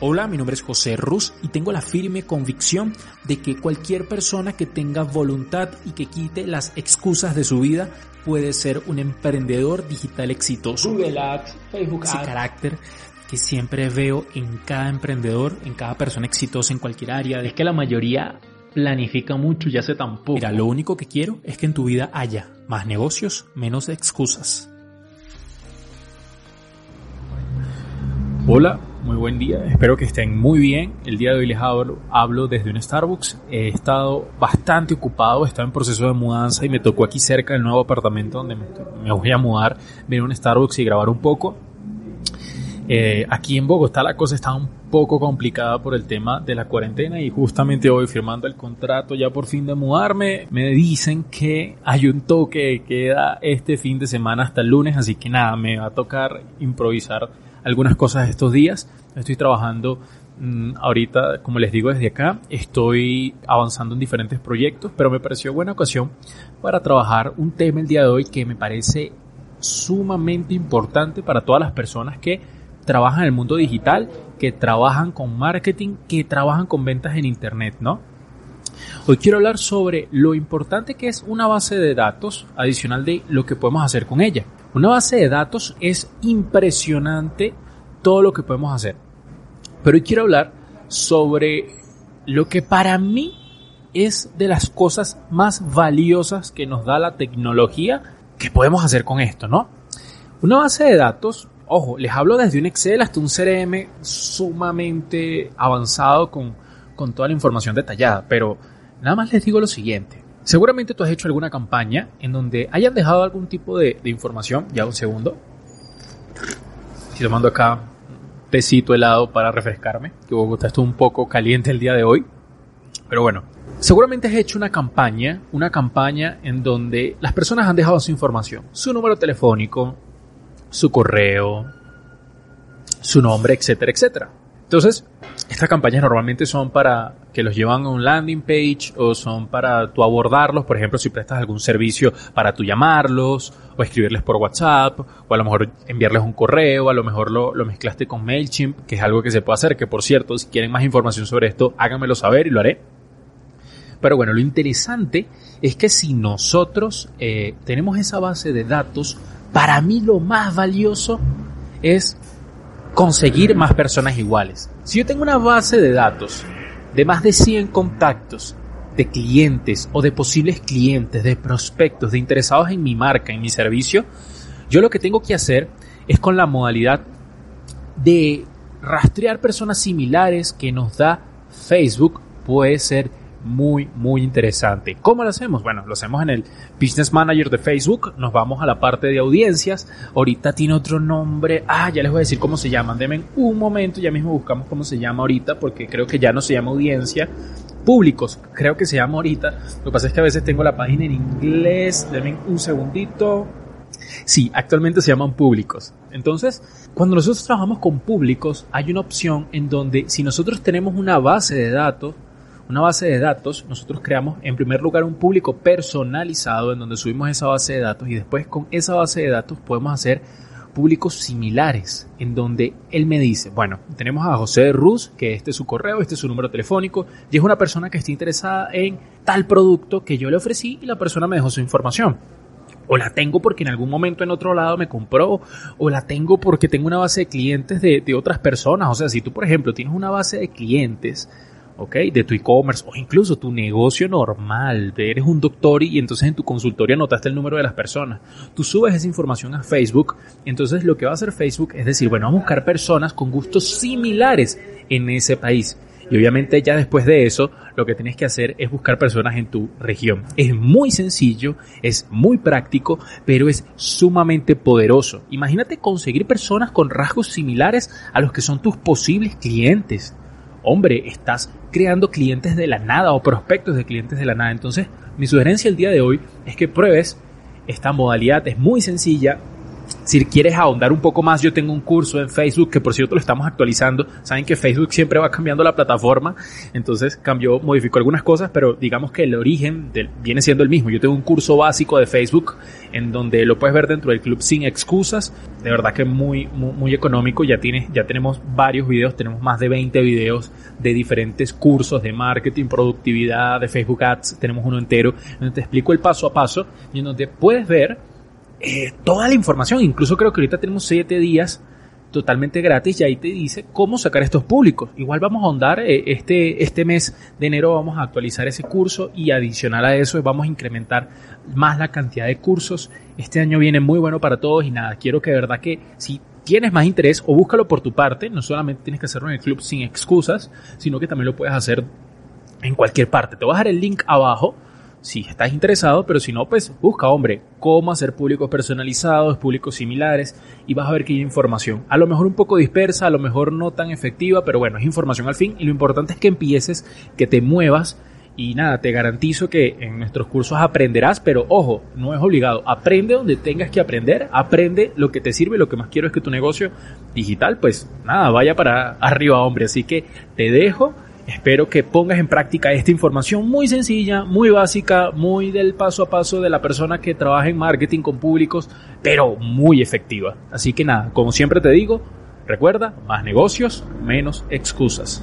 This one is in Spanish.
Hola, mi nombre es José Ruz y tengo la firme convicción de que cualquier persona que tenga voluntad y que quite las excusas de su vida puede ser un emprendedor digital exitoso. Google Ads, Facebook Ese Ads. carácter que siempre veo en cada emprendedor, en cada persona exitosa en cualquier área. Es que la mayoría planifica mucho y hace tan poco. Mira, lo único que quiero es que en tu vida haya más negocios, menos excusas. Hola, muy buen día, espero que estén muy bien. El día de hoy les hablo, desde un Starbucks. He estado bastante ocupado, estaba en proceso de mudanza y me tocó aquí cerca del nuevo apartamento donde me, voy a mudar, venir a un Starbucks y grabar un poco. Eh, aquí en Bogotá la cosa está un poco complicada por el tema de la cuarentena y justamente hoy firmando el contrato ya por fin de mudarme me dicen que hay un toque que queda este fin de semana hasta el lunes así que nada me va a tocar improvisar algunas cosas estos días estoy trabajando mmm, ahorita como les digo desde acá estoy avanzando en diferentes proyectos pero me pareció buena ocasión para trabajar un tema el día de hoy que me parece sumamente importante para todas las personas que trabajan en el mundo digital, que trabajan con marketing, que trabajan con ventas en Internet, ¿no? Hoy quiero hablar sobre lo importante que es una base de datos, adicional de lo que podemos hacer con ella. Una base de datos es impresionante todo lo que podemos hacer. Pero hoy quiero hablar sobre lo que para mí es de las cosas más valiosas que nos da la tecnología que podemos hacer con esto, ¿no? Una base de datos Ojo, les hablo desde un Excel hasta un CRM sumamente avanzado con, con, toda la información detallada, pero nada más les digo lo siguiente. Seguramente tú has hecho alguna campaña en donde hayan dejado algún tipo de, información. Ya un segundo. Estoy tomando acá tecito helado para refrescarme, que Bogotá está un poco caliente el día de hoy. Pero bueno, seguramente has hecho una campaña, una campaña en donde las personas han dejado su información, su número telefónico, su correo, su nombre, etcétera, etcétera. Entonces, estas campañas normalmente son para que los llevan a un landing page o son para tú abordarlos, por ejemplo, si prestas algún servicio para tú llamarlos o escribirles por WhatsApp o a lo mejor enviarles un correo, a lo mejor lo, lo mezclaste con MailChimp, que es algo que se puede hacer, que por cierto, si quieren más información sobre esto, háganmelo saber y lo haré. Pero bueno, lo interesante es que si nosotros eh, tenemos esa base de datos, para mí lo más valioso es conseguir más personas iguales. Si yo tengo una base de datos de más de 100 contactos de clientes o de posibles clientes, de prospectos, de interesados en mi marca, en mi servicio, yo lo que tengo que hacer es con la modalidad de rastrear personas similares que nos da Facebook, puede ser muy, muy interesante. ¿Cómo lo hacemos? Bueno, lo hacemos en el Business Manager de Facebook. Nos vamos a la parte de audiencias. Ahorita tiene otro nombre. Ah, ya les voy a decir cómo se llaman. Denme un momento, ya mismo buscamos cómo se llama ahorita, porque creo que ya no se llama audiencia. Públicos, creo que se llama ahorita. Lo que pasa es que a veces tengo la página en inglés. Denme un segundito. Sí, actualmente se llaman públicos. Entonces, cuando nosotros trabajamos con públicos, hay una opción en donde si nosotros tenemos una base de datos, una base de datos, nosotros creamos en primer lugar un público personalizado en donde subimos esa base de datos y después con esa base de datos podemos hacer públicos similares en donde él me dice, bueno, tenemos a José Ruz, que este es su correo, este es su número telefónico y es una persona que está interesada en tal producto que yo le ofrecí y la persona me dejó su información. O la tengo porque en algún momento en otro lado me compró, o la tengo porque tengo una base de clientes de, de otras personas. O sea, si tú, por ejemplo, tienes una base de clientes ¿ok? De tu e-commerce o incluso tu negocio normal. Eres un doctor y entonces en tu consultorio anotaste el número de las personas. Tú subes esa información a Facebook. Entonces lo que va a hacer Facebook es decir, bueno, vamos a buscar personas con gustos similares en ese país. Y obviamente ya después de eso, lo que tienes que hacer es buscar personas en tu región. Es muy sencillo, es muy práctico, pero es sumamente poderoso. Imagínate conseguir personas con rasgos similares a los que son tus posibles clientes hombre, estás creando clientes de la nada o prospectos de clientes de la nada. Entonces, mi sugerencia el día de hoy es que pruebes esta modalidad, es muy sencilla, si quieres ahondar un poco más, yo tengo un curso en Facebook que por cierto lo estamos actualizando. Saben que Facebook siempre va cambiando la plataforma, entonces cambió, modificó algunas cosas, pero digamos que el origen viene siendo el mismo. Yo tengo un curso básico de Facebook en donde lo puedes ver dentro del club sin excusas. De verdad que muy, muy, muy económico. Ya tienes, ya tenemos varios videos, tenemos más de 20 videos de diferentes cursos de marketing, productividad, de Facebook Ads. Tenemos uno entero donde te explico el paso a paso y en donde puedes ver eh, toda la información. Incluso creo que ahorita tenemos 7 días totalmente gratis y ahí te dice cómo sacar estos públicos. Igual vamos a ahondar eh, este, este mes de enero vamos a actualizar ese curso y adicional a eso vamos a incrementar más la cantidad de cursos. Este año viene muy bueno para todos y nada, quiero que de verdad que si tienes más interés o búscalo por tu parte, no solamente tienes que hacerlo en el club sin excusas, sino que también lo puedes hacer en cualquier parte. Te voy a dejar el link abajo si estás interesado, pero si no, pues busca, hombre, cómo hacer públicos personalizados, públicos similares, y vas a ver que hay información. A lo mejor un poco dispersa, a lo mejor no tan efectiva, pero bueno, es información al fin, y lo importante es que empieces, que te muevas, y nada, te garantizo que en nuestros cursos aprenderás, pero ojo, no es obligado. Aprende donde tengas que aprender, aprende lo que te sirve, lo que más quiero es que tu negocio digital, pues nada, vaya para arriba, hombre. Así que te dejo Espero que pongas en práctica esta información muy sencilla, muy básica, muy del paso a paso de la persona que trabaja en marketing con públicos, pero muy efectiva. Así que nada, como siempre te digo, recuerda, más negocios, menos excusas.